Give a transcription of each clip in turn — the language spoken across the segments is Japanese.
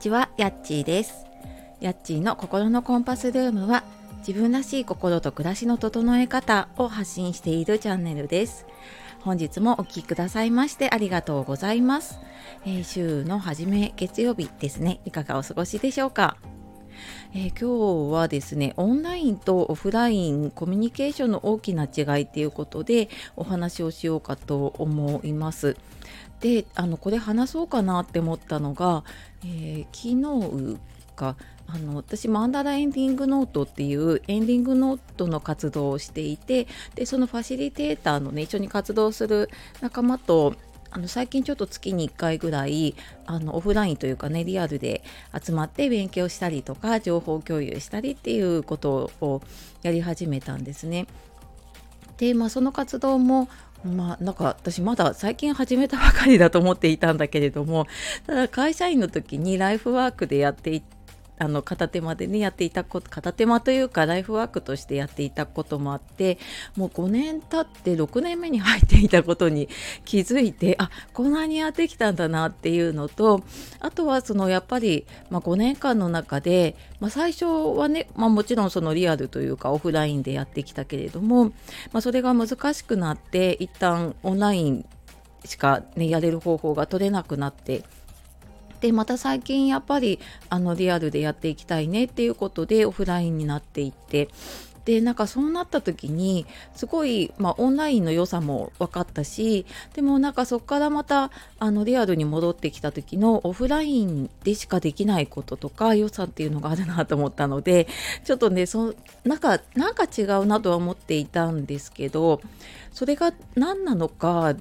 ちは、やっちーです。やっちーの心のコンパスルームは、自分らしい心と暮らしの整え方を発信しているチャンネルです。本日もお聴きくださいましてありがとうございます。えー週の初め月曜日ですね。いかがお過ごしでしょうか？えー今日はですねオンラインとオフラインコミュニケーションの大きな違いということでお話をしようかと思います。であのこれ話そうかなって思ったのが、えー昨日かあの私マンダラエンディングノートっていうエンディングノートの活動をしていてでそのファシリテーターのね一緒に活動する仲間とあの最近ちょっと月に1回ぐらいあのオフラインというかねリアルで集まって勉強したりとか情報共有したりっていうことをやり始めたんですね。でまあその活動もまあなんか私まだ最近始めたばかりだと思っていたんだけれどもただ会社員の時にライフワークでやっていてあの片手間でねやっていたこと片手間というかライフワークとしてやっていたこともあってもう5年経って6年目に入っていたことに気づいてあこんなにやってきたんだなっていうのとあとはそのやっぱり、まあ、5年間の中で、まあ、最初はね、まあ、もちろんそのリアルというかオフラインでやってきたけれども、まあ、それが難しくなって一旦オンラインしか、ね、やれる方法が取れなくなってでまた最近やっぱりあのリアルでやっていきたいねっていうことでオフラインになっていって。でなんかそうなった時にすごい、まあ、オンラインの良さも分かったしでもなんかそこからまたあのリアルに戻ってきた時のオフラインでしかできないこととか良さっていうのがあるなと思ったのでちょっとねそなんかなんか違うなとは思っていたんですけどそれが何なのか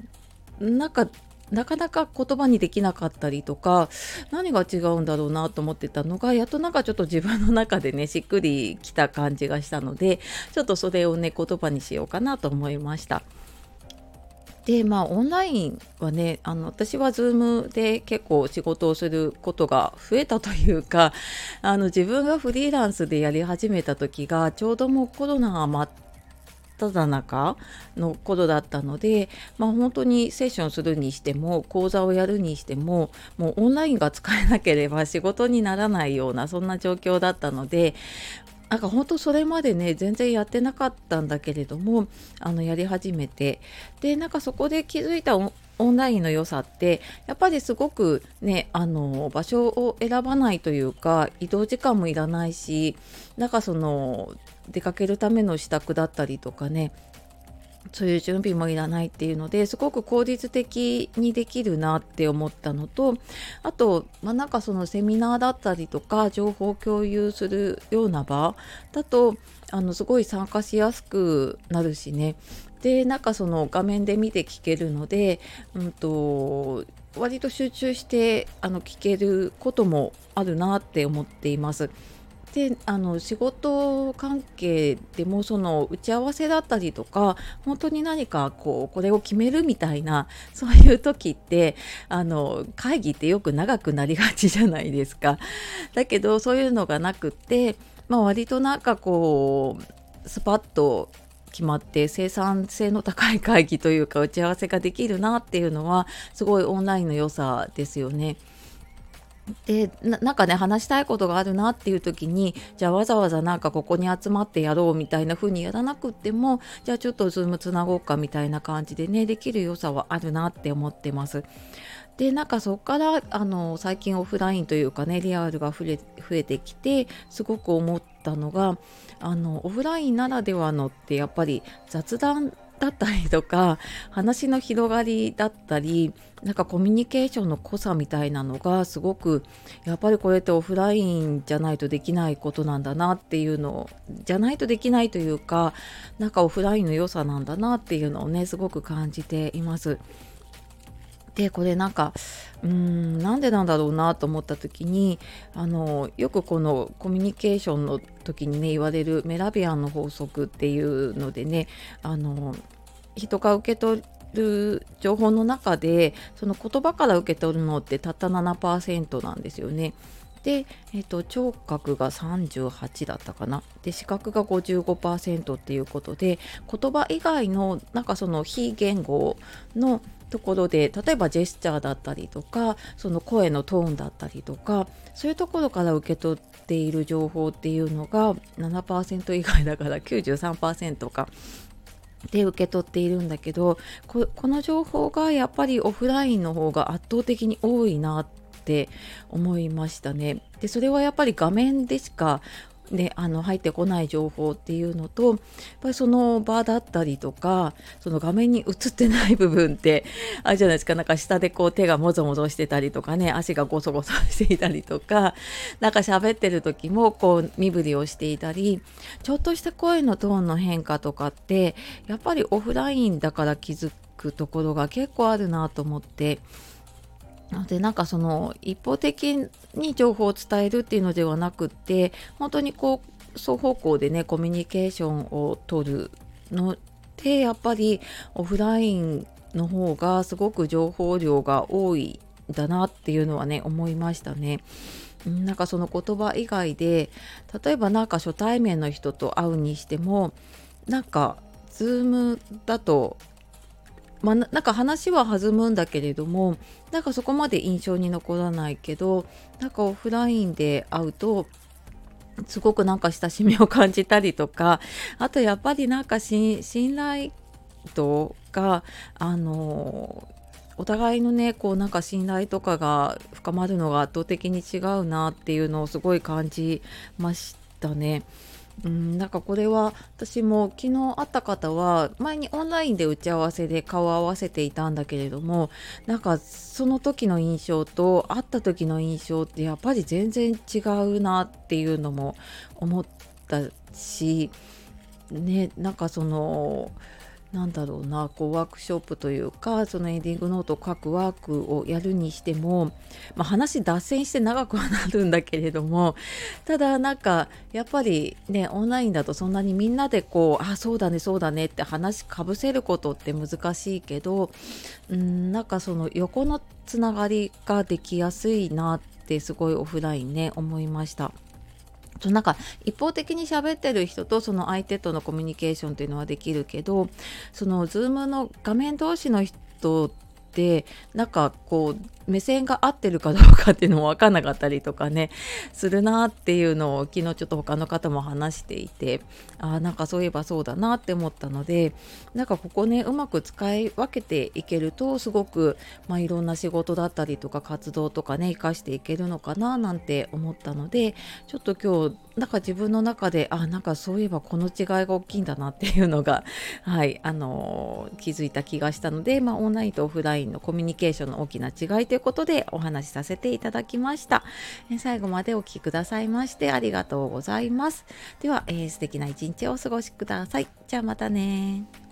なんかなかなか言葉にできなかったりとか何が違うんだろうなと思ってたのがやっとなんかちょっと自分の中でねしっくりきた感じがしたのでちょっとそれをね言葉にしようかなと思いました。でまあオンラインはねあの私は Zoom で結構仕事をすることが増えたというかあの自分がフリーランスでやり始めた時がちょうどもうコロナが真っただ中の頃だったので、まあ、本当にセッションするにしても講座をやるにしてももうオンラインが使えなければ仕事にならないようなそんな状況だったのでなんか本当それまでね全然やってなかったんだけれどもあのやり始めて。でなんかそこで気づいたオンオンラインの良さってやっぱりすごくねあの場所を選ばないというか移動時間もいらないしなんかその出かけるための支度だったりとかねそういう準備もいらないっていうのですごく効率的にできるなって思ったのとあと、まあ、なんかそのセミナーだったりとか情報共有するような場だとあのすごい参加しやすくなるしねでなんかその画面で見て聞けるので、うんと、割と集中してあの聞けることもあるなって思っています。であの仕事関係でもその打ち合わせだったりとか本当に何かこうこれを決めるみたいなそういう時ってあの会議ってよく長くなりがちじゃないですか。だけどそういうのがなくって、まあ、割となんかこうスパッと決まって生産性の高い会議というか打ち合わせができるなっていうのはすごいオンラインの良さですよね。でなんかね話したいことがあるなっていう時にじゃあわざわざなんかここに集まってやろうみたいな風にやらなくってもじゃあちょっとズームつなごうかみたいな感じでねできる良さはあるなって思ってます。でなんかそこからあの最近オフラインというかねリアルが増え増えてきてすごく思ったのがあのオフラインならではのってやっぱり雑談だったりとか話の広がりだったりなんかコミュニケーションの濃さみたいなのがすごくやっぱりこれってオフラインじゃないとできないことなんだなっていうのじゃないとできないというかなんかオフラインの良さなんだなっていうのをねすごく感じています。でこれなんかうんなんでなんだろうなと思った時にあのよくこのコミュニケーションの時にね言われるメラビアンの法則っていうのでねあの人が受け取る情報の中でその言葉から受け取るのってたった7%なんですよね。で、えっと聴覚が38だったかなで視覚が55%っていうことで言葉以外のなんかその非言語のところで例えばジェスチャーだったりとかその声のトーンだったりとかそういうところから受け取っている情報っていうのが7%以外だから93%かで受け取っているんだけどこの情報がやっぱりオフラインの方が圧倒的に多いなって思いましたね。でそれはやっぱり画面でしかね、あの入ってこない情報っていうのとやっぱりその場だったりとかその画面に映ってない部分ってあるじゃないですかなんか下でこう手がもぞもぞしてたりとかね足がゴソゴソしていたりとかなんか喋ってる時もこう身振りをしていたりちょっとした声のトーンの変化とかってやっぱりオフラインだから気づくところが結構あるなと思って。でなんかその一方的に情報を伝えるっていうのではなくって本当にこう双方向でねコミュニケーションを取るのでやっぱりオフラインの方がすごく情報量が多いんだなっていうのはね思いましたね。なんかその言葉以外で例えばなんか初対面の人と会うにしてもなんか Zoom だとまあ、なんか話は弾むんだけれどもなんかそこまで印象に残らないけどなんかオフラインで会うとすごくなんか親しみを感じたりとかあとやっぱりなんか信頼度があのお互いのねこうなんか信頼とかが深まるのが圧倒的に違うなっていうのをすごい感じましたね。うん、なんかこれは私も昨日会った方は前にオンラインで打ち合わせで顔を合わせていたんだけれどもなんかその時の印象と会った時の印象ってやっぱり全然違うなっていうのも思ったしねなんかそのなんだろうなこうワークショップというかそのエンディングノートを書くワークをやるにしても、まあ、話脱線して長くはなるんだけれどもただなんかやっぱりねオンラインだとそんなにみんなでこうあそうだねそうだねって話かぶせることって難しいけどうんなんかその横のつながりができやすいなってすごいオフラインね思いました。そなんか一方的に喋ってる人とその相手とのコミュニケーションっていうのはできるけどその Zoom の画面同士の人ってなんかこう目線が合ってるかどうかっていうのも分かんなかったりとかねするなっていうのを昨日ちょっと他の方も話していてあなんかそういえばそうだなって思ったのでなんかここねうまく使い分けていけるとすごく、まあ、いろんな仕事だったりとか活動とかね生かしていけるのかななんて思ったのでちょっと今日なんか自分の中であなんかそういえばこの違いが大きいんだなっていうのがはいあのー、気づいた気がしたので、まあ、オンラインとオフラインのコミュニケーションの大きな違いということでお話しさせていただきました。え最後までお聴きくださいましてありがとうございます。では、えー、素敵な一日をお過ごしください。じゃあまたね